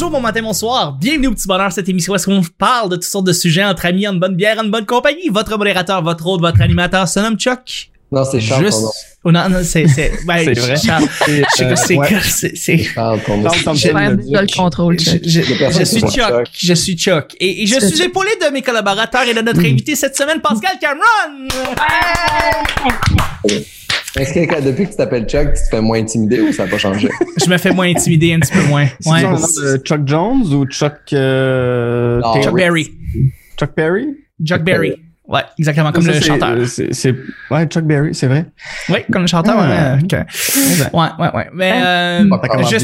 Bonjour, bon matin, bonsoir. Bienvenue au Petit Bonheur, cette émission où est-ce qu'on parle de toutes sortes de sujets entre amis, en bonne bière, en bonne compagnie. Votre modérateur, votre hôte, votre animateur se nomme Chuck. Non, c'est Charles, Juste... Oh, non, non, c'est... C'est ben, C'est vrai. Charles. Je sais pas, c'est... ouais. c'est- c'est- Charles, Je le contrôle. Suis Chuck. Je suis Chuck. Et, et je suis épaulé de mes collaborateurs et de notre invité cette semaine, Pascal Cameron. Est-ce que depuis que tu t'appelles Chuck, tu te fais moins intimider ou ça n'a pas changé? Je me fais moins intimider un petit peu moins. C'est Ouais. Chuck Jones ou Chuck euh, Non? Chuck Berry. Chuck Berry? Chuck Berry. Ouais, exactement, comme Ça, le c'est- chanteur. euh, C'est, c'est- ouais, Chuck Berry, c'est vrai. Oui, comme le chanteur. Ah. ouais, ok. Ouais, ouais, ouais. Mais euh, Ça commence je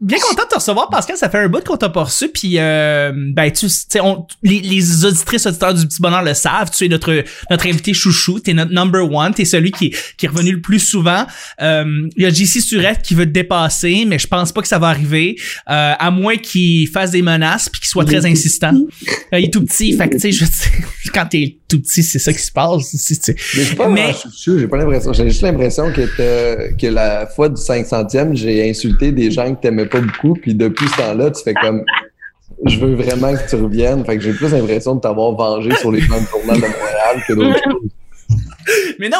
bien. content de te recevoir, Pascal. Ça fait un bout qu'on t'a pas reçu. Puis, euh, ben, tu sais, on- les, les auditrices auditeurs du Petit Bonheur le savent. Tu es notre notre invité chouchou. T'es notre number one. T'es celui qui, qui est revenu le plus souvent. Euh, Il y a JC Surette qui veut te dépasser, mais je pense pas que ça va arriver. Euh, à moins qu'il fasse des menaces puis qu'il soit très insistant. Euh, il est tout petit. Fait que, tu sais, je quand t'es tout petit, c'est ça qui se passe. C'est- Mais je pas Mais- j'ai pas l'impression. J'ai juste l'impression que, que la fois du 500e, j'ai insulté des gens que t'aimais pas beaucoup, puis depuis ce temps-là, tu fais comme je veux vraiment que tu reviennes. Fait que j'ai plus l'impression de t'avoir vengé sur les plans de de Montréal que d'autres choses. Mais non,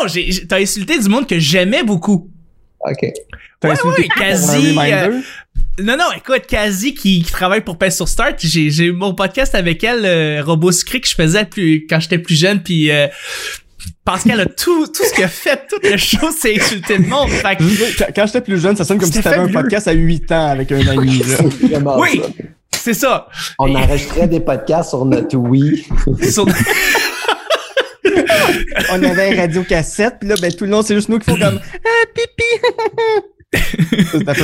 t'as insulté du monde que j'aimais beaucoup. OK. T'as Ouais, insulté ouais, quasi, euh, Non, non, écoute, Kazi qui, qui travaille pour Pest sur Start, j'ai, j'ai eu mon podcast avec elle, euh, Robot Sucré, que je faisais plus, quand j'étais plus jeune, puis euh, Pascal a tout, tout ce qu'il a fait, toutes les choses, c'est insulter le monde. Fait que- Quand, quand j'étais plus jeune, ça sonne comme si t'avais un podcast à 8 ans avec un ami. Oui. c'est ça. On enregistrait des podcasts sur notre Wii. Sur- On avait un radio cassette, puis là, ben, tout le long, c'est juste nous qui font comme ah, pipi.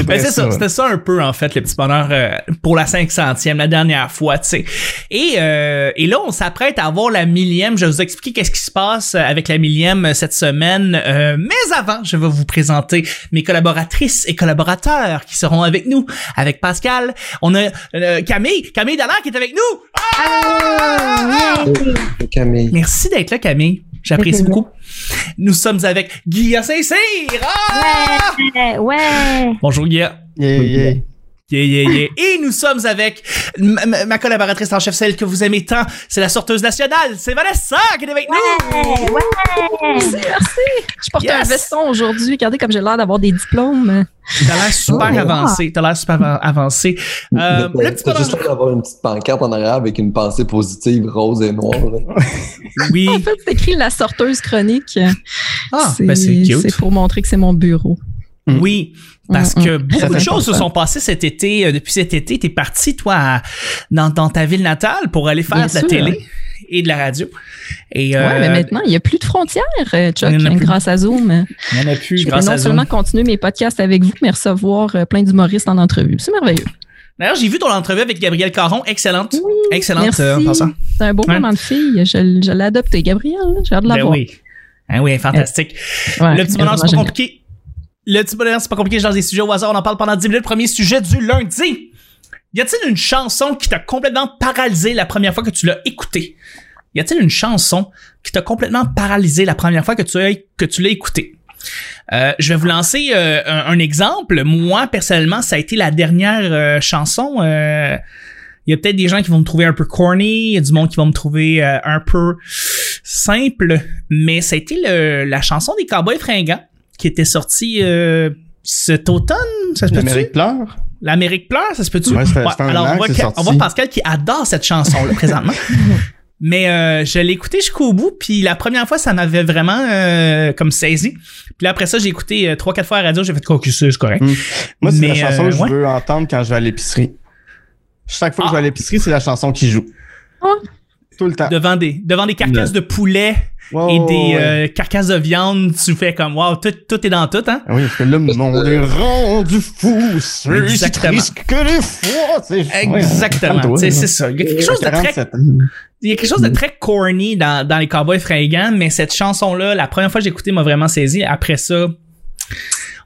Ben, c'est ça, ça. c'était ça un peu en fait le petit bonheur euh, pour la 500e la dernière fois, tu sais. Et euh, et là on s'apprête à avoir la millième, je vais vous expliquer qu'est-ce qui se passe avec la millième euh, cette semaine, Euh, mais avant, je vais vous présenter mes collaboratrices et collaborateurs qui seront avec nous avec Pascal, on a euh, Camille, Camille Dallaire qui est avec nous. Ah! Camille. Merci d'être là Camille. J'apprécie beaucoup. Nous sommes avec Guilla Saint-Cyr. Ah! Ouais, ouais. Bonjour Guilla. Yeah, yeah. Yeah, yeah, yeah. Et nous sommes avec ma, collaboratrice en chef, celle que vous aimez tant. C'est la sorteuse nationale. C'est Vanessa qui est avec nous. Ouais, ouais. Merci, merci. Je porte un veston aujourd'hui. Regardez comme j'ai l'air d'avoir des diplômes. T'as l'air super Oh. avancé. T'as l'air super av- avancé. Euh, le petit T'as juste l'air d'avoir une petite pancarte en arrière avec une pensée positive rose et noire. Oui. En fait, c'est écrit la sorteuse chronique. Ah, c'est ben c'est cute. c'est pour montrer que c'est mon bureau. Oui. Parce Mm, que mm. beaucoup Ça de choses se sont passées cet été. euh, depuis cet été, t'es parti, toi, à- dans, dans ta ville natale pour aller faire Bien de la sûr. télé et de la radio. Et, euh, Ouais, mais maintenant, il n'y a plus de frontières, euh, Chuck, Il y en a plus. grâce à Zoom. il y en a plus Je peux grâce non à Zoom. seulement continuer mes podcasts avec vous, mais recevoir euh, plein d'humoristes en entrevue. C'est merveilleux. D'ailleurs, j'ai vu ton entrevue avec Gabriel Caron. Excellente. Excellente. Merci. euh, en passant. C'est un beau Ouais. moment de fille. Je, je l'ai adopté, Gabriel. J'ai hâte de la Ben voir. oui. Hein, oui, fantastique. Le petit bonheur, c'est pas compliqué. Le petit bonheur, c'est pas compliqué. Je lance des sujets au hasard. On en parle pendant 10 minutes. Premier sujet du lundi. Y a-t-il une chanson qui t'a complètement paralysé la première fois que tu l'as écoutée? Y a-t-il une chanson qui t'a complètement paralysé la première fois que tu que tu l'as écoutée? Euh, je vais vous lancer euh, un, exemple. Moi, personnellement, ça a été la dernière euh, chanson. euh, il y a peut-être des gens qui vont me trouver un peu corny, y a du monde qui va me trouver euh, un peu simple, mais ça a été la chanson des Cowboys fringants qui était sortie euh, cet automne, ça se peut-tu? L'Amérique pleure. L'Amérique pleure, ça se peut-tu? Ouais, un alors, on voit, on sorti. voit Pascal qui adore cette chanson-là présentement. Mais euh, je l'ai écouté jusqu'au bout, puis la première fois, ça m'avait vraiment euh, comme saisi. Puis après ça, j'ai écouté euh, trois, quatre fois à la radio, j'ai fait c'est correct. Mm. Moi, c'est la chanson euh, que je ouais. veux entendre quand je vais à l'épicerie. Chaque fois que je vais à l'épicerie, c'est la chanson qui joue. Ah. Tout le temps. Devant des devant des carcasses de poulet et des ouais. euh, carcasses de viande, tu fais comme wow, tout, tout est dans tout, hein? Ah oui, parce que là, monde est rendu fou. C'est Exactement. triste que des fois. tu sais. Exactement. C'est ça. Il y a quelque chose de très 47. il y a quelque chose de très corny dans, dans les Cowboys fringants, mais cette chanson-là, la première fois que j'ai écouté, m'a vraiment saisi. Après ça,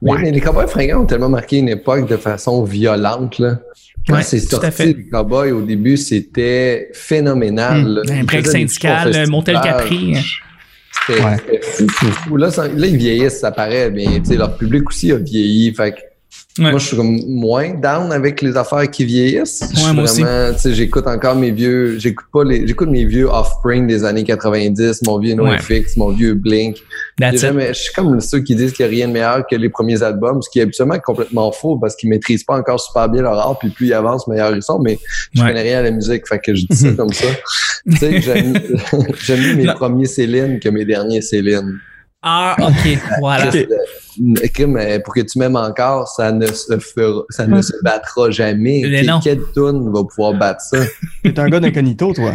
Oui, mais les cowboys fringants ont tellement marqué une époque de façon violente. Là. Quand Ouais, c'est tout à fait. sorti, les cowboys, au début, c'était phénoménal. là. un break syndical, euh, Montel. Capri. C'était Ouais. fou. Là, ça- là, ils vieillissent, ça paraît, mais tu sais, leur public aussi a vieilli. Fait que Ouais. Moi, je suis comme moins down avec les affaires qui vieillissent. Suis moi aussi. vraiment, tu sais, j'écoute encore mes vieux, j'écoute pas les, j'écoute mes vieux Offspring des années 90, mon vieux Ouais. NoFX, mon vieux Blink. Jamais- je suis comme ceux qui disent qu'il n'y a rien de meilleur que les premiers albums, ce qui est absolument complètement faux parce qu'ils maîtrisent pas encore super bien leur art, puis plus ils avancent, meilleurs ils sont, mais je Ouais. connais rien à la musique, fait que je dis ça comme ça. tu sais, j'aime, j'aime mieux mes Non. premiers Céline que mes derniers Céline. Ah, ok, voilà. Pour que tu m'aimes encore, ça ne se fera, ça ne se battra jamais. Quelle tune va pouvoir battre ça? T'es un gars d'incognito, toi.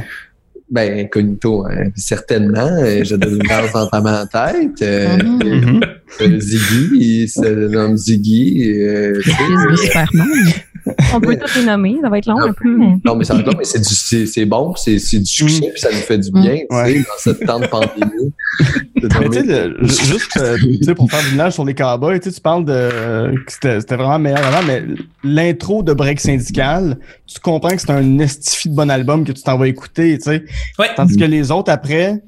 Ben, incognito, hein, certainement. J'ai de l'image dans ta main en tête. Euh, Mhm. euh, Ziggy, il se nomme Ziggy. euh, Superman. On peut tout les nommer, ça va être long un peu. mais- Non, mais ça non, mais c'est du, c'est, c'est bon, c'est, c'est du succès, puis ça nous fait du bien, tu Ouais. sais, dans cette temps de pandémie. De Mais tu nommer- sais, le- ju- juste euh, tu sais, pour faire du village sur les cowboys, tu sais, tu parles de que c'était c'était vraiment meilleur avant, mais l'intro de Break Syndical, tu comprends que c'est un estifi de bon album que tu t'en vas écouter, tu sais. Ouais. Tandis que les autres après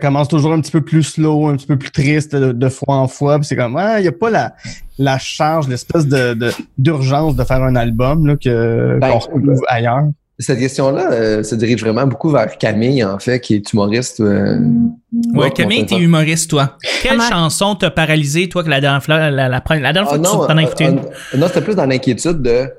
commencent toujours un petit peu plus slow, un petit peu plus triste de, de fois en fois. puis c'est comme ah, il y a pas la, la charge, l'espèce de de- d'urgence de, faire un album là, que Ben, qu'on retrouve ailleurs. Cette question-là euh, se dirige vraiment beaucoup vers Camille, en fait, qui est humoriste. euh, Ouais, Ouais, Camille, t'es humoriste, toi. Quelle Comment- chanson t'a paralysé, toi, que la dernière fois, la, la, la, première- la dernière fois Ah que non, tu t'en as euh, écouté euh, non, c'était plus dans l'inquiétude de,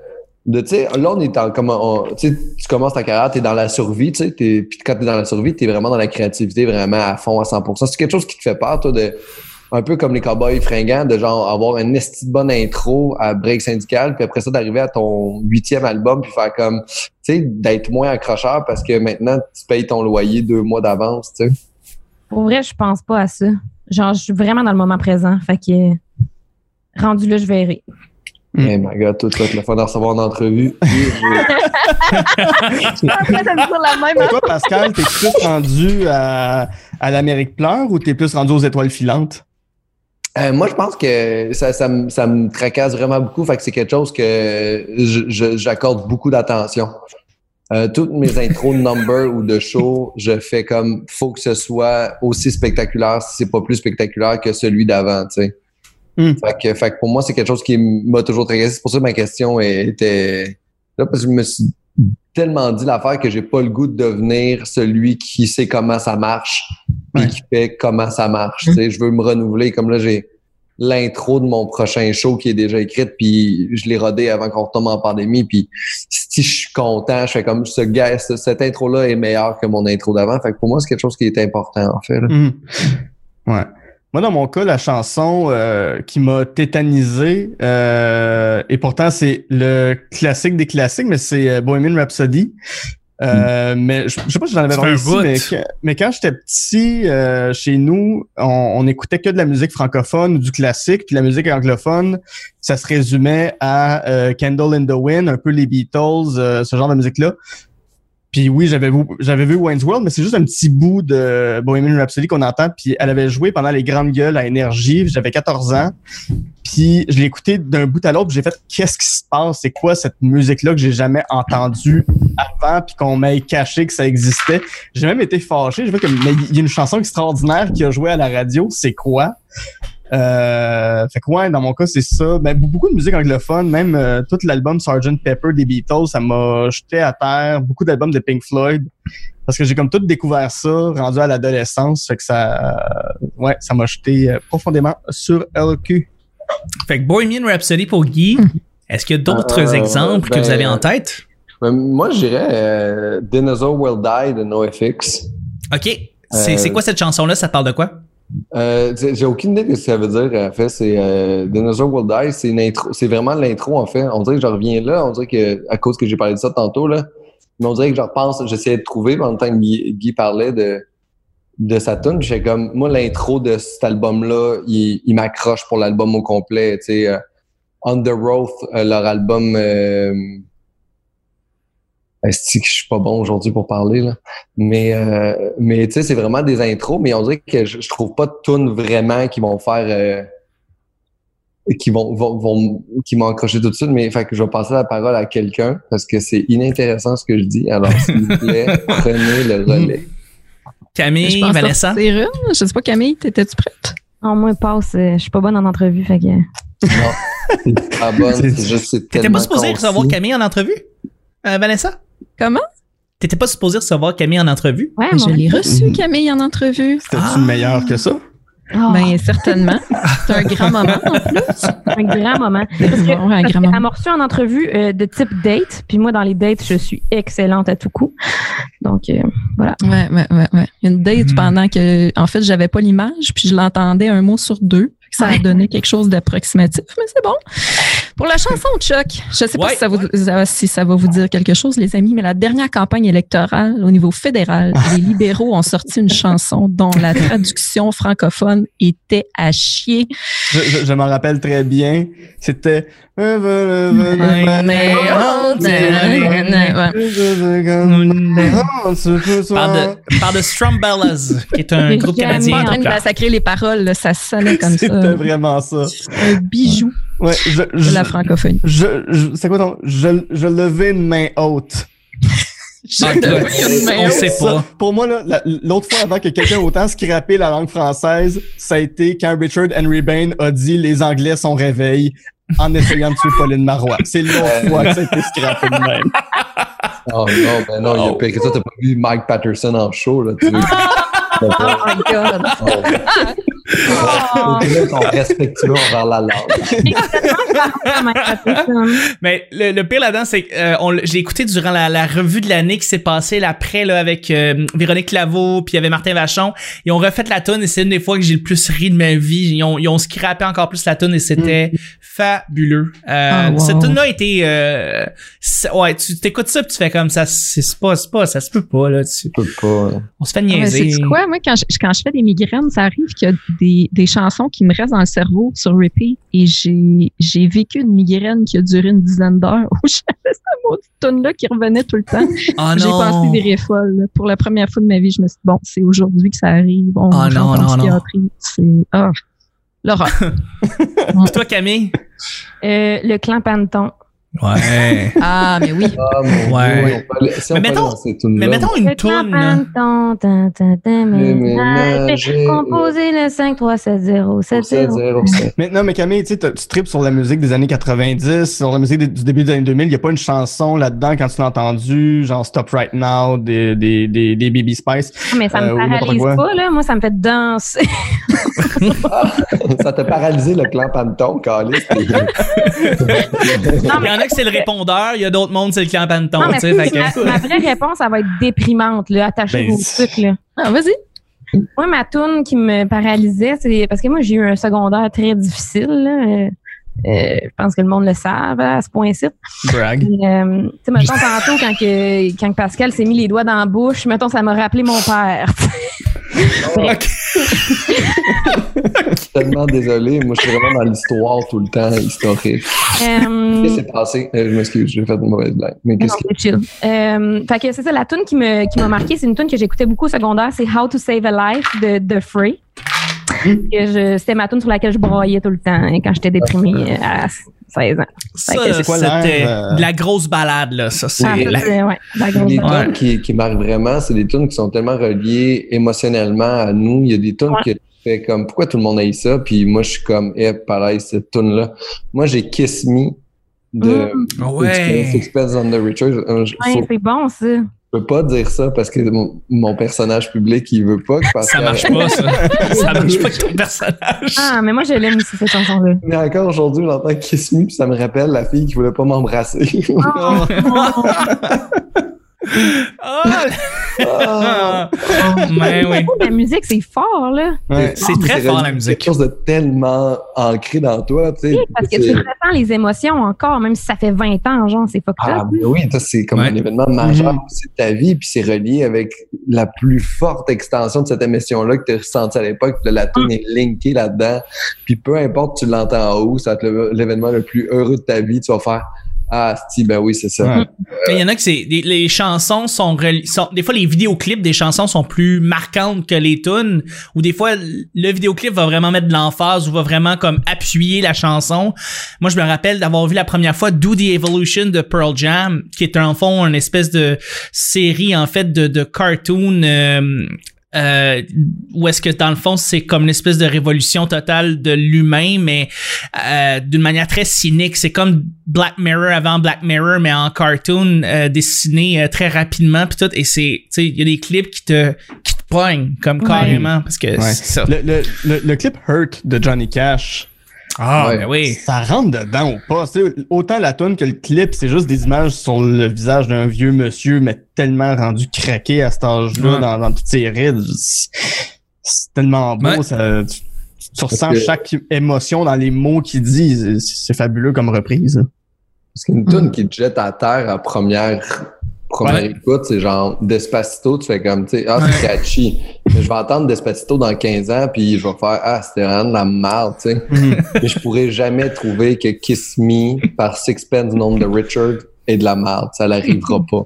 de tu sais, là, on est en, comme, tu tu commences ta carrière, t'es dans la survie, tu sais, puis quand t'es dans la survie, t'es vraiment dans la créativité, vraiment à fond, à 100%. C'est quelque chose qui te fait peur, toi, de, un peu comme les cowboys fringants, de genre avoir une esti bonne intro à Break Syndical, puis après ça, d'arriver à ton huitième album, puis faire comme, tu sais, d'être moins accrocheur parce que maintenant, tu payes ton loyer deux mois d'avance, tu sais. Pour vrai, je pense pas à ça. Genre, je suis vraiment dans le moment présent. Fait que rendu là, je verrai. Mm. Hey my god, vas être le fun de recevoir une entrevue. Ça me dire la même. Toi, Pascal, t'es plus rendu à, à l'Amérique pleure ou t'es plus rendu aux étoiles filantes? Euh, moi, je pense que ça, ça, me, ça me tracasse vraiment beaucoup. Fait que c'est quelque chose que je- je- j'accorde beaucoup d'attention. Euh, toutes mes intros de number ou de show, je fais comme faut que ce soit aussi spectaculaire, si c'est pas plus spectaculaire que celui d'avant, tu sais. Mm. Fait, que, fait que pour moi, c'est quelque chose qui m'a toujours tracassé. C'est pour ça que ma question était là, parce que je me suis tellement dit l'affaire que j'ai pas le goût de devenir celui qui sait comment ça marche Ouais. qui fait comment ça marche. Tu sais, je veux me renouveler. Comme là, j'ai l'intro de mon prochain show qui est déjà écrite, puis je l'ai rodé avant qu'on retombe en pandémie. Puis si je suis content, je fais comme ce gars, ce- cette intro-là est meilleure que mon intro d'avant. Fait que pour moi, c'est quelque chose qui est important, en fait. là. Mhm. Ouais. Moi, dans mon cas, la chanson euh, qui m'a tétanisé, euh, et pourtant c'est le classique des classiques, mais c'est euh, Bohemian Rhapsody. Euh, Mais je, je sais pas si j'en avais parlé ici, mais, mais quand j'étais petit, euh, chez nous, on, on écoutait que de la musique francophone ou du classique, puis la musique anglophone, ça se résumait à euh, Candle in the Wind, un peu les Beatles, euh, ce genre de musique-là. Puis oui, j'avais vu, Wayne's World, mais c'est juste un petit bout de Bohemian Rhapsody qu'on entend. Puis elle avait joué pendant les grandes gueules à Énergie. J'avais 14 ans. Puis je l'ai écouté d'un bout à l'autre. J'ai fait qu'est-ce qui se passe? C'est quoi cette musique-là que j'ai jamais entendue avant? Puis qu'on m'ait caché que ça existait. J'ai même été fâché. Je vois que mais il y a une chanson extraordinaire qui a joué à la radio. C'est quoi? Euh, fait que ouais, dans mon cas, c'est ça. Ben, beaucoup de musique anglophone, même euh, tout l'album Sgt. Pepper des Beatles, ça m'a jeté à terre. Beaucoup d'albums de Pink Floyd. Parce que j'ai comme tout découvert ça, rendu à l'adolescence. Fait que ça, euh, ouais, ça m'a jeté euh, profondément sur LQ. Fait que Bohemian Rhapsody pour Guy. Est-ce qu'il y a d'autres Euh, exemples que ben, vous avez en tête? Mais moi, je dirais euh, Dinosaur Will Die de NoFX. OK. C'est Euh, c'est quoi cette chanson-là? Ça parle de quoi? Euh, j'ai aucune idée de ce que ça veut dire, en fait. C'est euh, Dinosaur Will Die, c'est une intro, c'est vraiment l'intro, en fait. On dirait que je reviens là, on dirait que, à cause que j'ai parlé de ça tantôt, là, mais on dirait que je repense, j'essayais de trouver, en même temps que Guy, parlait de, de sa tune, comme, moi, l'intro de cet album-là, il, il m'accroche pour l'album au complet, tu sais. euh, euh, leur album, euh, est-ce que je suis pas bon aujourd'hui pour parler, là? Mais, euh, mais tu sais, c'est vraiment des intros, mais on dirait que je, je trouve pas de tunes vraiment qui vont faire. euh, qui vont, vont, vont qui m'ont accroché tout de suite, mais fait que je vais passer la parole à quelqu'un parce que c'est inintéressant ce que je dis. Alors, s'il vous plaît, prenez le relais. Je Camille, pense Vanessa? une. Je sais pas, Camille, t'étais-tu prête? En moi, passe, euh, je suis pas bonne en entrevue, fait que. Ah bonne, C'est- c'est juste, c'est T'étais tellement pas supposé concis. recevoir Camille en entrevue? Euh, Vanessa? Comment? T'étais pas supposé recevoir Camille en entrevue? Ouais, Je l'ai reçu. Camille, en entrevue. C'était-tu Ah. meilleur que ça? Oh, Ben, certainement. C'est un grand moment, en plus. un grand moment. Parce que, Ouais, un parce grand moment. en entrevue euh, de type date. Puis moi, dans les dates, je suis excellente à tout coup. Donc, euh, voilà. Ouais, ouais, ouais, ouais. Une date Mhm. pendant que, en fait, j'avais pas l'image, puis je l'entendais un mot sur deux. Ça a donné quelque chose d'approximatif, mais c'est bon. Pour la chanson de Chuck, je sais pas Ouais. si, ça vous, si ça va vous dire quelque chose, les amis, mais la dernière campagne électorale au niveau fédéral, les libéraux ont sorti une chanson dont la traduction francophone était à chier. Je, je- je m'en rappelle très bien. C'était. Parle de, parle de Strumbellas, qui est un groupe canadien. en train de massacrer les paroles, là, ça sonnait comme C'était ça. vraiment ça. Un bijou Ouais, je, de la francophonie. je, je- c'est quoi ton, je, je levais une main haute. Ah, on sait Ça, pas. pour moi, l'autre fois avant que quelqu'un ait autant scrappé la langue française, ça a été quand Richard Henry Bain a dit les Anglais sont réveillés en essayant de tuer Pauline Marois. C'est l'autre fois que ça a été scrappé de même. Oh non, ben non, il y a pire que ça, t'as pas vu Mike Patterson en show, là, tu veux. Oh my God. Oh, Les deux sont respectueux envers la langue. Mais le, le pire là-dedans, c'est que euh, écouté durant la, la revue de l'année qui s'est passée là, après là, avec euh, Véronique Laveau puis il y avait Martin Vachon. Ils ont refait la tune et c'est une des fois que j'ai le plus ri de ma vie. Ils ont, ils ont scrappé encore plus la tune et c'était fabuleux. Euh, Ah, wow. Cette tune là était euh, ouais, tu t'écoutes ça puis tu fais comme ça, c'est pas, c'est pas, ça se peut pas là. Tu, peux pas. on se fait Ouais, niaiser. c'est quoi, moi, quand je, quand je fais des migraines, ça arrive qu'il y a des, des chansons qui me restent dans le cerveau sur repeat et j'ai, vécu une migraine qui a duré une dizaine d'heures où j'avais cette maudite tune-là qui revenait tout le temps. Oh j'ai non. pensé virer folle. là. Pour la première fois de ma vie, je me suis dit, bon, c'est aujourd'hui que ça arrive. On Ah rentre non, en psychiatrie. C'est, ah, l'horreur. Toi Camille? Euh, le clan Panton. Ouais. ah, mais oui. Ah, mon Ouais. Dieu, on peut si on Mais aller mettons- Mais mettons une ménager. Composé le 5 3 7 0 7 0. 7-0. Mais non, mais Camille, tu sais, t'as- tu tripes sur la musique des années 90, sur la musique des- du début des années 2000. Il n'y a pas une chanson là-dedans quand tu l'as entendu, genre Stop Right Now, des, des, des, des Baby Spice. Mais ça Euh, me n'importe paralyse pas, là. Moi, ça me fait danser. Ça t'a paralysé le clan Panton, Calis. Non, y en a que c'est le répondeur, il y a d'autres mondes c'est le clan Panton, Non, mais tu sais, fait que- ma, ma vraie réponse, ça va être déprimante, là. Ben, vos c'est- trucs, là. Ah, vas-y. Moi, ma toune qui me paralysait, c'est parce que moi, j'ai eu un secondaire très difficile. là. Euh, euh, je pense que le monde le savent à ce point-ci. Brag. Euh, tu sais, mettons, tantôt, quand, que, quand Pascal s'est mis les doigts dans la bouche, mettons, ça m'a rappelé mon père. Ok. tellement désolé. Moi, je suis vraiment dans l'histoire tout le temps, historique. Euh, Qu'est-ce qui s'est passé? Euh, je m'excuse, j'ai fait une mauvaise blague. Mais qu'est-ce qui. Euh, fait que c'est ça, la tune qui me qui m'a marqué, c'est une tune que j'écoutais beaucoup au secondaire, c'est How to Save a Life de The Free. Que je- C'était ma tune sur laquelle je broyais tout le temps hein, quand j'étais déprimée euh, à 16 ans. Ça, Fait que c'est quoi c'était euh, de la grosse balade, là. Ça, c'est Ah, ça, la- ouais, la grosse Les balade. tunes qui, qui marquent vraiment, c'est des tunes qui sont tellement reliées émotionnellement à nous. Il y a des tunes Ouais. que tu fais comme pourquoi tout le monde aime ça, puis moi je suis comme eh pareil cette tune là. Moi j'ai Kiss Me de Mm. Ouais. Sixpence on the Ouais, faut- c'est bon, ça. Je peux pas dire ça parce que mon, mon personnage public il veut pas que Ça que- marche pas, ça. ça marche pas avec ton personnage. Ah, mais moi, je l'aime aussi, cette chanson-là. Mais encore aujourd'hui, j'entends Kiss Me, puis ça me rappelle la fille qui voulait pas m'embrasser. Oh, Ah! Ah. Mais oui. La musique, c'est fort, là. Ouais. C'est très C'est fort, la quelque musique. chose de tellement ancré dans toi, tu sais. Oui, parce que C'est- tu ressens les émotions encore, même si ça fait 20 ans, genre, c'est fucked Ah ben oui, ça c'est comme Ouais. un événement majeur Mhm. aussi de ta vie, puis c'est relié avec la plus forte extension de cette émission-là que tu as ressentie à l'époque. La tune est linkée là-dedans. Puis peu importe tu l'entends en haut, ça va être le- l'événement le plus heureux de ta vie, tu vas faire Ah si, ben oui, c'est ça. Ouais. Il y en a que c'est les, les chansons sont des fois les vidéoclips des chansons sont plus marquantes que les tunes ou des fois le vidéoclip va vraiment mettre de l'emphase ou va vraiment comme appuyer la chanson. Moi je me rappelle d'avoir vu la première fois Do the Evolution de Pearl Jam qui est en fond une espèce de série en fait de, de cartoon euh, euh, où est-ce que dans le fond c'est comme une espèce de révolution totale de l'humain, mais euh, d'une manière très cynique. C'est comme Black Mirror avant Black Mirror, mais en cartoon euh, dessiné euh, très rapidement puis tout. Et c'est, tu sais, il y a des clips qui te qui te poignent comme Ouais. carrément parce que Ouais. c'est ça. Le, le, le, le clip Hurt de Johnny Cash, Ah Ouais. ben oui. ça rentre dedans ou pas? Tu sais, autant la tune que le clip, c'est juste des images sur le visage d'un vieux monsieur, mais tellement rendu craqué à cet âge-là, Ouais. dans, dans toutes ses rides. C'est c'est tellement beau. Ouais. Ça, tu, tu ressens que- chaque émotion dans les mots qu'il dit. C'est- C'est fabuleux comme reprise. Parce qu'une tune qui te jette à terre à première, première Ouais. écoute, c'est genre Despacito, tu fais comme, tu sais, ah, c'est catchy. Mais je vais entendre Despacito dans 15 ans, puis je vais faire, ah, c'était vraiment de la merde, tu sais. Mais je pourrais jamais trouver que Kiss Me par Sixpence None de Richard est de la merde. Ça n'arrivera pas.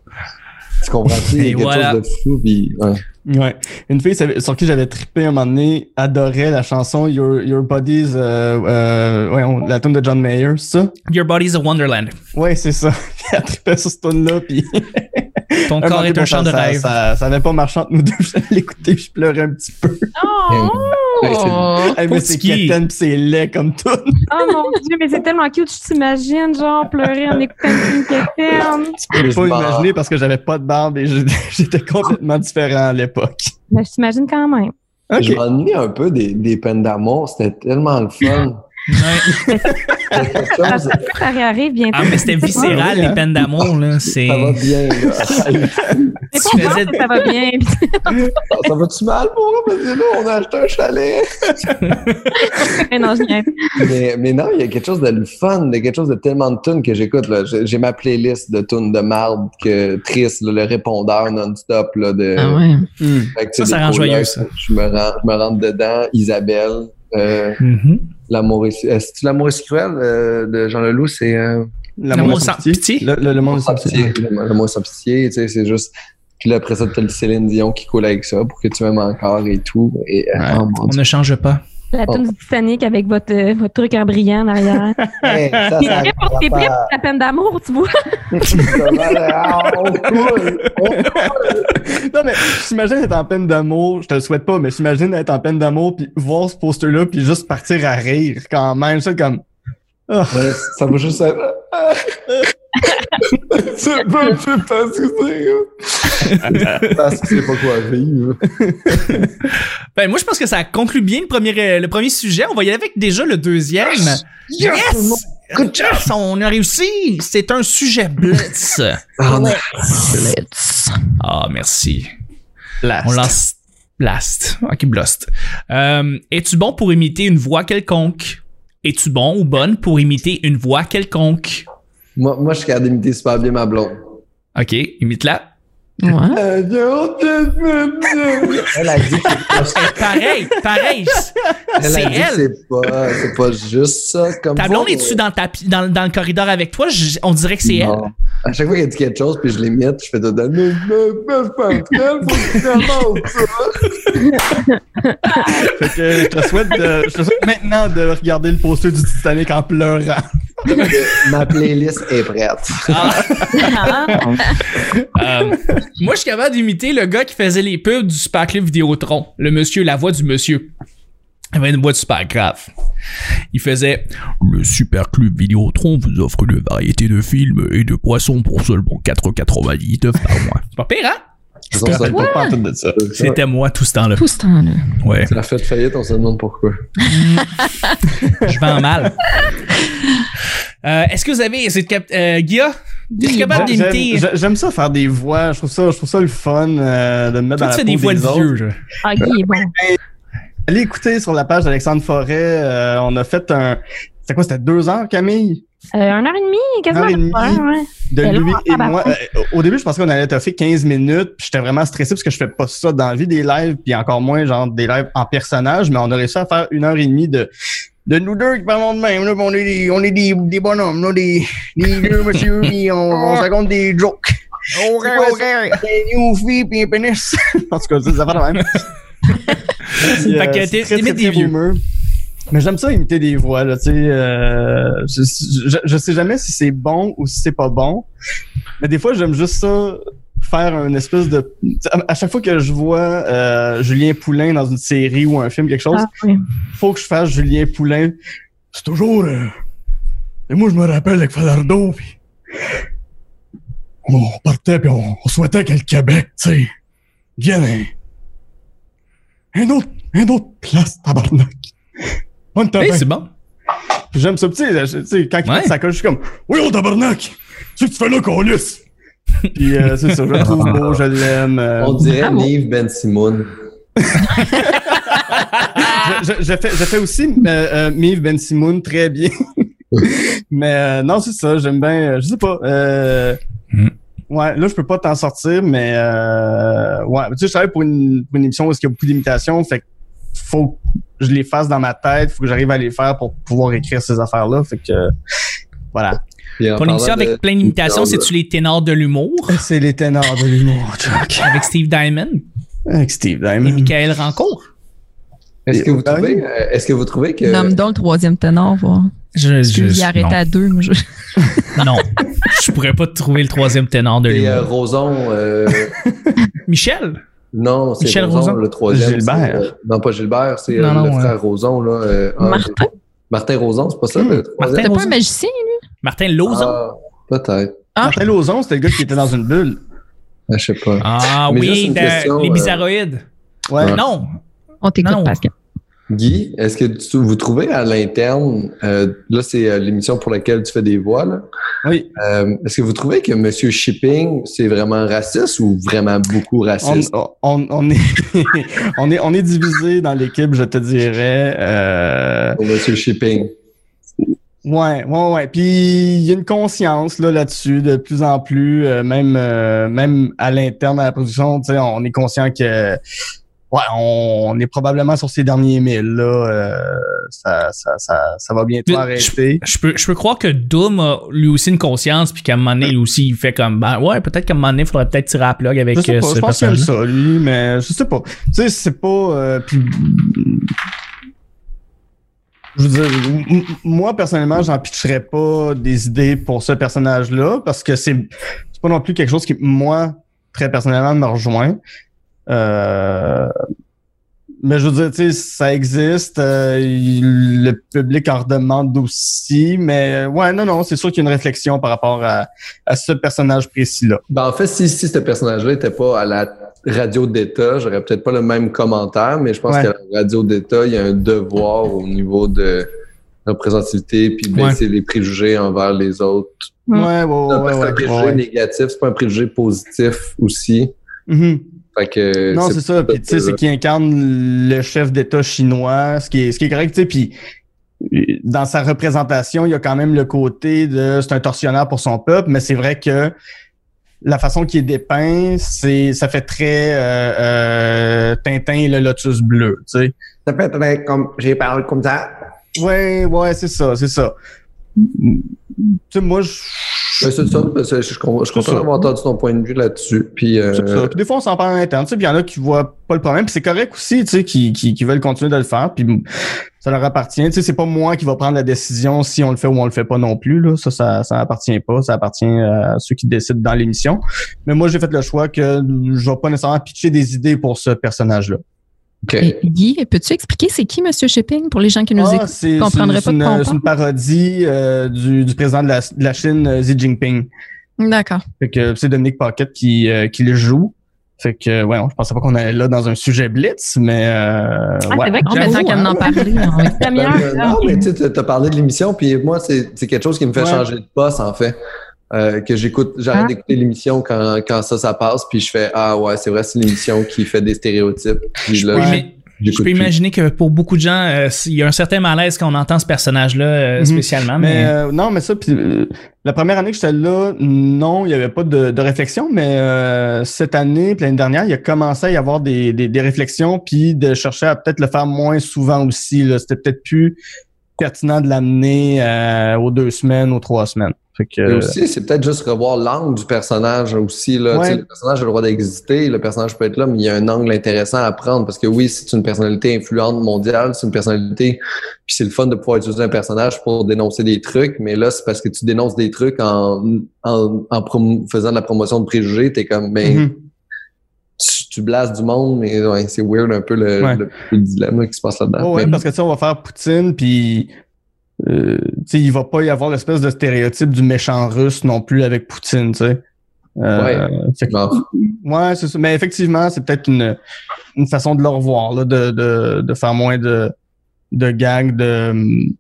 Tu comprends-tu? Il y a quelque voilà. chose de fou, puis, ouais. Ouais. Une fille sur qui j'avais trippé un moment donné adorait la chanson Your, Your Body's, euh, euh, ouais, on- la tune de John Mayer, c'est ça? Your body's a wonderland. Ouais, c'est ça. Elle trippait sur cette tune-là, puis Ton Un corps moment est un champ de rêve. Ça, ça avait pas marché entre nous deux. Je l'écouter je pleurais un petit peu. Oh, oh Hey, mais c'est quétaine pis c'est laid comme tout. mon dieu, mais c'est tellement cute. Je t'imagine, genre, pleurer en écoutant une quétaine. Je peux Je pas imaginer parce que j'avais pas de barbe et j'étais- complètement différent à l'époque. Mais je t'imagine quand même. Je Ok. m'ennuie un peu des, des peines d'amour. C'était tellement le fun. Ouais. Chose- ça réarrive bientôt. Ah, mais c'était viscéral, les hein. peines d'amour, là. C'est. Ça va bien, là. C'est Tu faisais- que ça va bien. Ça va-tu mal pour eux? Parce que là, on a acheté un chalet. Mais non, je viens. mais, mais non, il y a quelque chose de fun, de quelque chose de tellement de tunes que j'écoute. là. J'ai j'ai ma playlist de tunes de marde que triste, là, le répondeur non-stop. là, de, Ah ouais. Ça, c'est ça rend joyeux, ça. Je me, rends, je me rentre dedans. Isabelle, euh, Mhm. L'amour est... euh, C'est-tu L'amour est cruel euh, de Jean Leloup? C'est... Euh, L'amour sans pitié? Le, le, le monde sans pitié. L'amour sans pitié, tu sais, c'est juste... Puis là, après ça, t'as le Céline Dion qui coule avec ça pour que tu m'aimes encore et tout. Et, euh, Ouais. oh mon On ne change pas. La tune du Titanic avec votre, euh, votre truc en brillant en arrière. Hey, ça, T'es ça prêt pour, t'es pour ta peine d'amour, tu vois? On coule! On Non, mais j'imagine être en peine d'amour. Je te le souhaite pas, mais j'imagine être en peine d'amour puis voir ce poster-là puis juste partir à rire quand même. C'est comme. Ah. Ouais, ça va juste être. c'est pas parce que c'est. Parce que c'est pas quoi vivre. Ben, moi, je pense que ça conclut bien le premier, euh, le premier sujet. On va y aller avec déjà le deuxième. Yes! Good job! On a réussi! C'est un sujet blitz. Ah, non. Ah, merci. Blast. On lance blast. Ok, blast. Euh, Es-tu bon pour imiter une voix quelconque? Es-tu bon ou bonne pour imiter une voix quelconque? Moi, moi, je suis capable d'imiter super bien ma blonde. Ok, imite-la. Ouais. Elle a dit que Pareil, pareil. elle C'est a dit que elle. c'est pas, c'est pas juste ça. Comme Ta blonde est-tu dans, ta, dans, dans le corridor avec toi? Je- on dirait que c'est elle. À chaque fois qu'elle dit quelque chose, puis je l'imite, je fais de ça. Fait que je te souhaite de, je te souhaite maintenant de regarder le poster du Titanic en pleurant. Ma playlist est prête. Ah. Euh, moi, je suis capable d'imiter le gars qui faisait les pubs du Super Club Vidéotron. Le monsieur, la voix du monsieur. Il avait une voix super grave. Il faisait Le Super Club Vidéotron vous offre une variété de films et de boissons pour seulement 4,99 par mois. C'est pas pire, hein? C'était moi tout ce temps-là. Tout ce temps-là. Ouais. Ça a fait faillite, on se demande pourquoi. Je vends mal. Euh, Est-ce que vous avez. C'est cap- euh, Guilla? Capable J'aime- d'imiter? j'aime- J'aime ça faire des voix. Je trouve ça, je trouve ça le fun euh, de me mettre Toi, dans tu la fais des voix de des autres. vieux. Ah, Guy est bon. Allez écouter sur la page d'Alexandre Forêt. euh, on a fait un. C'était quoi? C'était deux heures, Camille? Euh, un heure et demie, quasiment. Heure et demie. Ouais, ouais. De lui et tabarnak. moi. Euh, au début, je pensais qu'on allait toffer 15 minutes. Puis j'étais vraiment stressé parce que je fais pas ça dans la vie des lives. Puis encore moins, genre, des lives en personnage. Mais on a réussi à faire une heure et demie de. De nous deux qui parlons de même, là, on est des, on est des, des bonhommes, là, des, des vieux monsieur, puis on, on raconte des jokes. Ok, C'est quoi, Des puis un pénis. en tout cas, c'est des affaires de même. Puis, Fait que euh, t'es- des très vieux. boomer. Mais j'aime ça imiter des voix, là, tu sais. euh, je, je, je sais jamais si c'est bon ou si c'est pas bon. Mais des fois, j'aime juste ça faire une espèce de. À chaque fois que je vois euh, Julien Poulain dans une série ou un film, quelque chose, Ah, oui. faut que je fasse Julien Poulain. C'est toujours. euh, Et moi, je me rappelle avec Falardo, puis. On partait, puis on, on souhaitait que le Québec, tu sais, vienne un, un autre, un autre place, tabarnak. On Hey, c'est bon. Puis J'aime ça, tu sais, je- tu sais, quand il Ouais. fait sa coche, je suis comme, oui, oh tabarnak! C'est que tu fais là, qu'on lisse! Puis euh, c'est ça, je le trouve beau, je l'aime. euh, On dirait. Nive Ben Simon. je, je- je fais, je fais aussi euh, euh, Mive Ben Simoun très bien. Mais euh, non, c'est ça, j'aime bien. euh, Je sais pas. Euh, Mm. Ouais, là, je peux pas t'en sortir, mais euh, ouais. Tu sais, je travaille pour une, pour une émission où il y a beaucoup d'imitations, fait que faut que je les fasse dans ma tête, faut que j'arrive à les faire pour pouvoir écrire ces affaires-là. Fait que voilà. Ton émission de- avec plein d'imitations, c'est-tu les ténors de l'humour? C'est les ténors de l'humour, Chuck. Avec Steve Diamond? Avec Steve et Diamond. Michael Rancourt? Est-ce que vous oui. trouvez, euh, est-ce que vous trouvez que Nomme donc le troisième ténor, voir. Je, Parce qu'il arrête non. à deux. moi, je- non. je pourrais pas trouver le troisième ténor de et, euh, l'humour. Roson, euh, Michel? non, c'est Michel Roson, Roson? le troisième. Gilbert. euh, non, pas Gilbert, c'est euh, le ouais. frère Roson. Là, Martin? Martin Roson, c'est pas ça, le troisième? Martin T'es pas un magicien? Martin Lauzon? Ah, peut-être. Ah. Martin Lauzon, c'était le gars qui était dans une bulle. Ah, Je sais pas. Ah, Mais oui, une de- question, les euh, bizarroïdes. Ouais. Ouais. Non. On t'écoute, Non. Pascal. Guy, est-ce que tu- vous trouvez à l'interne, euh, là c'est euh, l'émission pour laquelle tu fais des voix, là, Oui. euh, est-ce que vous trouvez que Monsieur Shipping, c'est vraiment raciste ou vraiment beaucoup raciste? on, on est, on est, on est divisé dans l'équipe, je te dirais. Euh, Pour Monsieur Shipping. Ouais, ouais, ouais. Puis il y a une conscience là là-dessus de plus en plus, euh, même, euh, même à l'interne de la production, tu sais, on est conscient que, ouais, on, on est probablement sur ces derniers milles là. euh, ça, ça, ça, ça va bientôt Mais arrêter. Je peux, je peux croire que Doom a lui aussi une conscience, puis qu'à un moment donné, lui aussi, il fait comme, ben ouais, peut-être qu'à un moment donné, il faudrait peut-être tirer à la plug avec Je sais euh, pas, ce je pense qu'il aime ça, lui, mais je sais pas. Tu sais, c'est pas. euh, puis, je veux dire, moi, personnellement, j'en pitcherais pas des idées pour ce personnage-là parce que c'est pas non plus quelque chose qui, moi, très personnellement, me rejoint. Euh, mais je veux dire, tu sais, ça existe. euh, le public en redemande aussi. Mais ouais, non, non, c'est sûr qu'il y a une réflexion par rapport à, à ce personnage précis-là. Ben, en fait, si, si ce personnage-là n'était pas à la radio d'État, j'aurais peut-être pas le même commentaire, mais je pense Ouais. qu'à la radio d'État, il y a un devoir au niveau de représentativité puis de baisser les préjugés envers les autres. Ouais, ouais, ouais, ouais, un préjugé négatif, c'est pas un préjugé positif aussi. Mhm. Fait que Non, c'est ça. Puis tu sais, c'est qui incarne le chef d'État chinois, ce qui est, ce qui est correct. Tu sais, puis euh, dans sa représentation, il y a quand même le côté de c'est un tortionnaire pour son peuple, mais c'est vrai que la façon qu'il est dépeint, c'est ça fait très euh, euh, Tintin et le lotus bleu. Tu sais. Ça peut être comme j'ai parlé comme ça. Ouais, ouais, c'est ça, c'est ça. Tu sais, moi, je. Ben, c'est ça, que je je content ça. d'avoir entendu ton point de vue là-dessus. Puis, euh, C'est ça. Puis des fois, on s'en parle en interne. Puis il y en a qui voient pas le problème. Puis c'est correct aussi, tu sais, qui, qui, qui veulent continuer de le faire. Puis ça leur appartient. Tu sais, c'est pas moi qui va prendre la décision si on le fait ou on le fait pas non plus. Là. Ça, ça, ça appartient pas. Ça appartient à ceux qui décident dans l'émission. Mais moi, j'ai fait le choix que je vais pas nécessairement pitcher des idées pour ce personnage-là. Et Guy, peux-tu expliquer c'est qui Monsieur Shipping pour les gens qui nous Ah, écoutent? c'est comprendraient pas de c'est une parodie euh, du, du président de la, de la Chine, euh, Xi Jinping. D'accord. Fait que c'est Dominique Paquette qui, euh, qui le joue. Fait que, ouais, je pensais pas qu'on allait là dans un sujet blitz, mais euh, Ah, ouais. c'est vrai qu'elle hein. en Ben, euh, non, mais tu sais, t'as parlé de l'émission, puis moi, c'est c'est quelque chose qui me fait Ouais. changer de poste, en fait. Euh, que j'écoute, j'arrête Ah. d'écouter l'émission quand, quand ça, ça passe, puis je fais Ah ouais, c'est vrai, c'est l'émission qui fait des stéréotypes. Puis Je là, peux, je- peux plus. imaginer que pour beaucoup de gens, euh, il y a un certain malaise quand on entend ce personnage-là euh, Mhm. spécialement. Mais Mais, euh, non, mais ça, puis euh, la première année que j'étais là, non, il n'y avait pas de, de réflexion, mais euh, cette année, puis l'année dernière, il a commencé à y avoir des, des, des réflexions, puis de chercher à peut-être le faire moins souvent aussi. là. C'était peut-être plus pertinent de l'amener euh, aux deux semaines, aux trois semaines. Fait que, Et aussi, c'est peut-être juste revoir l'angle du personnage aussi. Là. Ouais. Le personnage a le droit d'exister, le personnage peut être là, mais il y a un angle intéressant à prendre parce que oui, c'est une personnalité influente mondiale, c'est une personnalité, puis c'est le fun de pouvoir utiliser un personnage pour dénoncer des trucs, mais là, c'est parce que tu dénonces des trucs en, en, en faisant de la promotion de préjugés, t'es comme, mais Mhm. tu, tu blasses du monde, mais ouais, c'est weird un peu le, Ouais. le, le dilemme qui se passe là-dedans. Oh, ouais, Mais- parce que tu sais, on va faire Poutine, puis euh, tu sais, il va pas y avoir l'espèce de stéréotype du méchant russe non plus avec Poutine, tu sais. Euh, Ouais. Genre, ouais, c'est ça. Mais effectivement, c'est peut-être une, une façon de le revoir, là, de, de, de faire moins de, de gags, de, hum,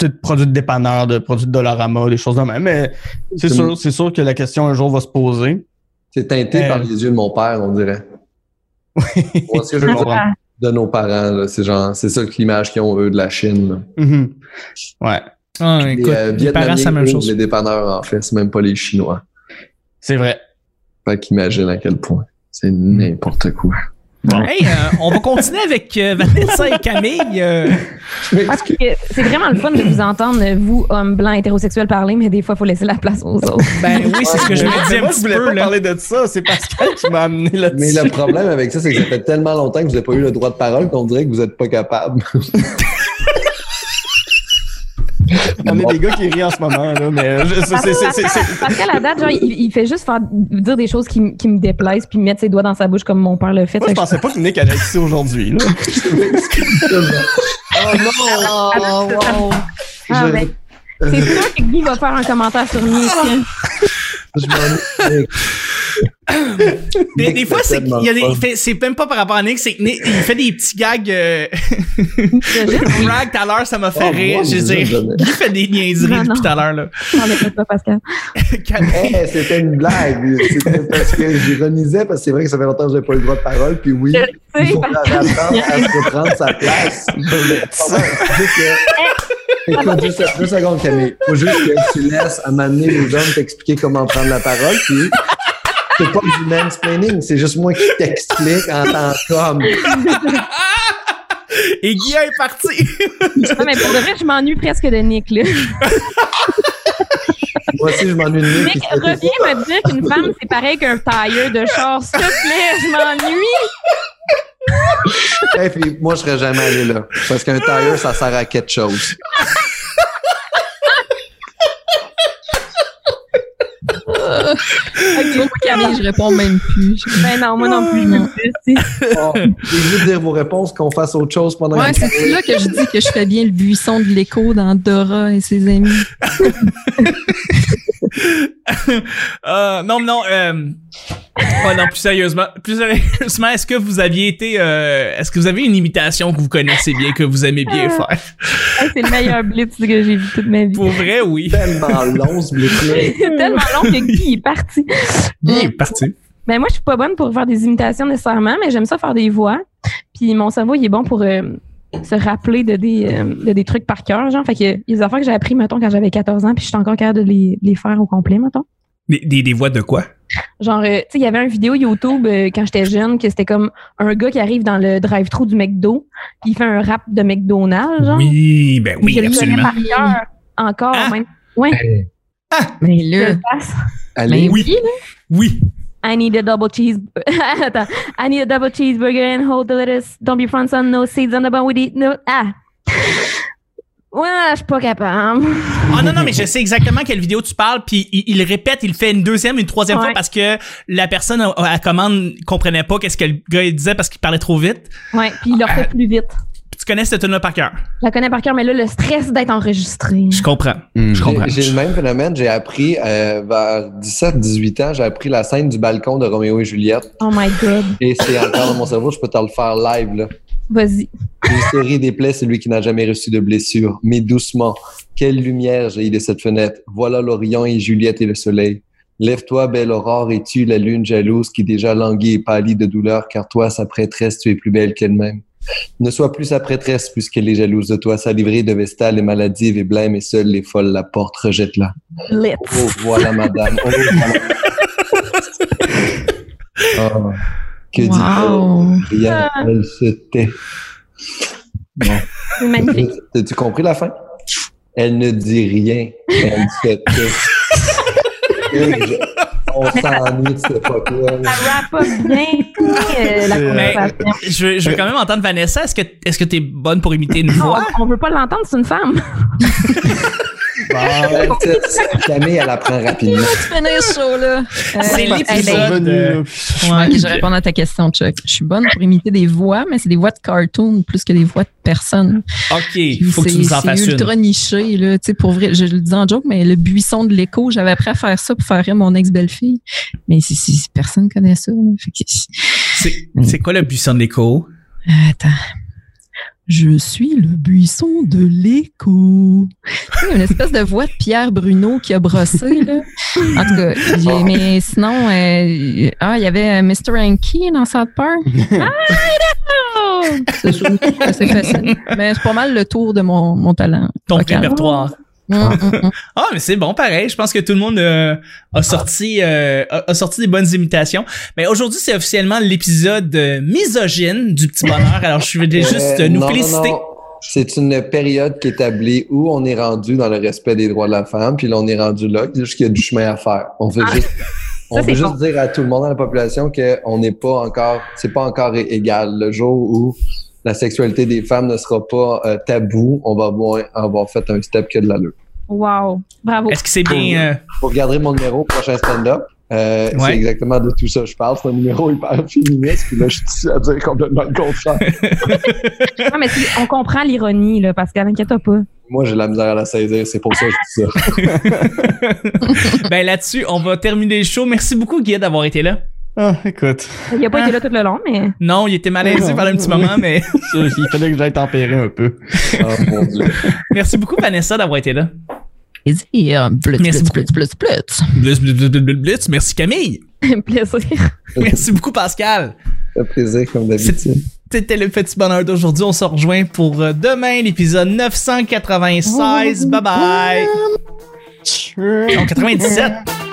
de produits de dépanneur, de produits de Dollarama, des choses de même. Mais c'est C'est- sûr, c'est sûr que la question un jour va se poser. c'est teinté Euh. par les yeux de mon père, on dirait. Moi, ce que je comprends. De nos parents, là, c'est genre, c'est ça que l'image qu'ils ont eux de la Chine. là. Mhm. Ouais, Ah, Les, écoute, euh, les parents, c'est la même chose. Les dépanneurs, en fait, c'est même pas les Chinois. c'est vrai. Fait qu'imagine à quel point. C'est n'importe quoi. Hey, euh, on va continuer avec euh, Vanessa et Camille. euh, que c'est vraiment le fun de vous entendre, vous, hommes blancs hétérosexuels, parler, mais des fois, il faut laisser la place aux autres. ben oui, c'est ce que je me dis un Moi, je voulais peu. pas Là. parler de ça. C'est Pascal qui m'a amené Mais là-dessus. le problème avec ça, c'est que ça fait tellement longtemps que vous n'avez pas eu le droit de parole qu'on dirait que vous n'êtes pas capable. On est des gars qui rient en ce moment, là, mais euh, je- c'est- c'est- c'est- c'est- c'est- Parce qu'à la date, genre, il, il fait juste faire, dire des choses qui, qui me déplaisent puis mettre ses doigts dans sa bouche comme mon père le fait. Moi, je pensais pas que Nick allait être ici aujourd'hui. là. oh non! Oh, wow. Ah, Je- ben, c'est sûr que Guy va faire un commentaire sur Nick. hein. je m'en- Des, des fois, c'est c'est même pas par rapport à Nick, c'est que Nick, il fait des petits gags. Euh, Rag, tout à l'heure, ça m'a fait Oh, rire. moi, Je veux dire, il fait des niaiseries Non, non. depuis tout à l'heure. là. J'en ai pas Pascal. Camille, Hey, c'était une blague. C'était parce que j'ironisais, parce que c'est vrai que ça fait longtemps que j'ai pas eu le droit de parole. Puis oui, Je il faut apprendre à se reprendre sa place. Que- Écoute, juste deux secondes, Camille. Faut juste que tu laisses à m'amener les hommes t'expliquer comment prendre la parole. Puis c'est pas du mansplaining, c'est juste moi qui t'explique en tant qu'homme. Et Guy est parti. Non, mais pour de vrai, je m'ennuie presque de Nick. Là. Moi aussi, je m'ennuie de lui. Nick, reviens me dire qu'une femme, c'est pareil qu'un tailleur de char. S'il te plaît, je m'ennuie. Hey, puis moi, je serais jamais allé là. Parce qu'un tailleur, ça sert à quelque chose. Camille, je réponds même plus. Ben non, moi non plus, je me. Bon, Pouvez-vous dire vos réponses, qu'on fasse autre chose pendant Ouais, c'est là que je dis que je fais bien le buisson de l'écho dans Dora et ses amis. Euh, non, non. Euh... ouais, non, plus sérieusement, plus sérieusement, est-ce que vous aviez été, euh, est-ce que vous avez une imitation que vous connaissez bien, que vous aimez bien faire? Hey, c'est le meilleur blitz que j'ai vu toute ma vie. Pour vrai, oui. tellement long, ce blitz-là. C'est tellement long que Guy est parti. Il est parti. Ben moi, je suis pas bonne pour faire des imitations nécessairement, mais j'aime ça faire des voix. Puis mon cerveau, il est bon pour euh, se rappeler de des, euh, de des trucs par cœur, genre. Fait que il y a des affaires que j'ai appris, mettons, quand j'avais 14 ans, puis je suis encore capable de les, les faire au complet, mettons. Des, des, des voix de quoi? Genre, euh, tu sais, il y avait une vidéo YouTube euh, quand j'étais jeune que c'était comme un gars qui arrive dans le drive-thru du McDo, puis il fait un rap de McDonald's, genre. Oui, ben oui, je absolument. par cœur encore. Ah. Même. Ouais, Mais je là, le passe. Allez, mais oui. oui, là. Oui. I need a double cheese. Attends. I need a double cheeseburger and hold the lettuce. Don't be front on no seeds on the bun with it. No. Ah. Ouais, je suis pas capable. Ah non, non, mais je sais exactement quelle vidéo tu parles, puis il, répète, il fait une deuxième, une troisième Ouais. fois parce que la personne à, à commande comprenait pas qu'est-ce que le gars il disait parce qu'il parlait trop vite. Ouais, puis il le refait plus vite. Tu connais cette tune là par cœur? Je la connais par cœur, mais là, le stress d'être enregistré. Je comprends. Hmm. Je comprends. J'ai le même phénomène. J'ai appris euh, vers 17-18 ans, j'ai appris la scène du balcon de Roméo et Juliette. Oh my god. Et c'est encore dans mon cerveau, je peux te le faire live. là. Vas-y. L'hystérie des plaies, c'est lui qui n'a jamais reçu de blessure. Mais doucement, quelle lumière jaillit de cette fenêtre. Voilà l'Orient et Juliette et le soleil. Lève-toi, belle aurore, et tue la lune jalouse qui déjà languit et pâlit de douleur, car toi, sa prêtresse, tu es plus belle qu'elle-même. Ne sois plus sa prêtresse, puisqu'elle est jalouse de toi. Sa livrée de vestale est maladive et blême, et seules les folles la portent, rejette-la. Oh, voilà, madame. Oh, voilà. Oh, que Wow. dit Rien, elle se tait. Bon. Magnifique. T'as-tu compris la fin? Elle ne dit rien. Elle fait tout. On s'ennuie de cette époque-là. Ça up bien euh, la C'est- conversation. Je veux, je veux quand même entendre Vanessa. Est-ce que est-ce que t'es bonne pour imiter une Non, voix? on, on veut pas l'entendre, c'est une femme. Camille, elle apprend rapidement. Show-là. C'est Euh, l'épisode. euh. Ouais. Je vais répondre à ta question, Chuck. Je suis bonne pour imiter des voix, mais c'est des voix de cartoon plus que des voix de personnes. Ok, faut que tu C'est nous en c'est fasses une. ultra niché, là. Tu sais, pour vrai, je le dis en joke, mais le buisson de l'écho, j'avais appris à faire ça pour faire rire mon ex-belle-fille. Mais c'est, c'est- personne connaît ça, C'est c'est quoi le buisson de l'écho? Attends. Je suis le buisson de l'écho. Tu sais, Une espèce de voix de Pierre Bruno qui a brossé, là. En tout cas, j'ai- mais sinon, euh, ah, il y avait euh, Mr. Hanky dans South Park. Ah, d'accord! C'est chou- c'est facile. Mais c'est pas mal le tour de mon, mon talent. Ton vocal. répertoire. Hum, hum, hum. Ah, mais c'est bon, pareil. Je pense que tout le monde euh, a sorti euh, a, a sorti des bonnes imitations. Mais aujourd'hui, c'est officiellement l'épisode euh, misogyne du petit bonheur. Alors, je voulais juste Euh, nous non, non, féliciter. non. C'est une période qui établit où on est rendu dans le respect des droits de la femme, puis là, on est rendu là, juste qu'il y a du chemin à faire. On veut Ah. juste, on veut juste bon. dire à tout le monde dans la population qu'on n'est pas encore, c'est pas encore égal. Le jour où la sexualité des femmes ne sera pas euh, tabou, on va avoir, avoir fait un step qui a de l'allure. Wow. Bravo. Est-ce que c'est bien... euh, Vous regarderez mon numéro prochain stand-up. Euh, Ouais. C'est exactement de tout ça que je parle. C'est un numéro hyper féministe, puis là, je suis ici à dire complètement le contraire. Ah, mais on comprend l'ironie, là, parce qu'inquiète pas. Moi, j'ai de la misère à la saisir, c'est pour ça que je dis ça. ben là-dessus, on va terminer le show. Merci beaucoup, Guy, d'avoir été là. Ah, écoute. Il a pas été là tout le long, mais. Non, il était malaisé Non. pendant un petit moment, mais Il fallait que j'aille tempérer un peu. Oh mon Dieu. merci beaucoup, Vanessa, d'avoir été là. Blitz, Merci blitz, blitz, blitz, blitz. Blitz, blitz, blitz, blitz, blitz. Merci, Camille. Plaisir. Merci beaucoup, Pascal. Fait plaisir, comme d'habitude. C'était le petit bonheur d'aujourd'hui. On se rejoint pour euh, demain, l'épisode 996. Bye bye. Non, 97.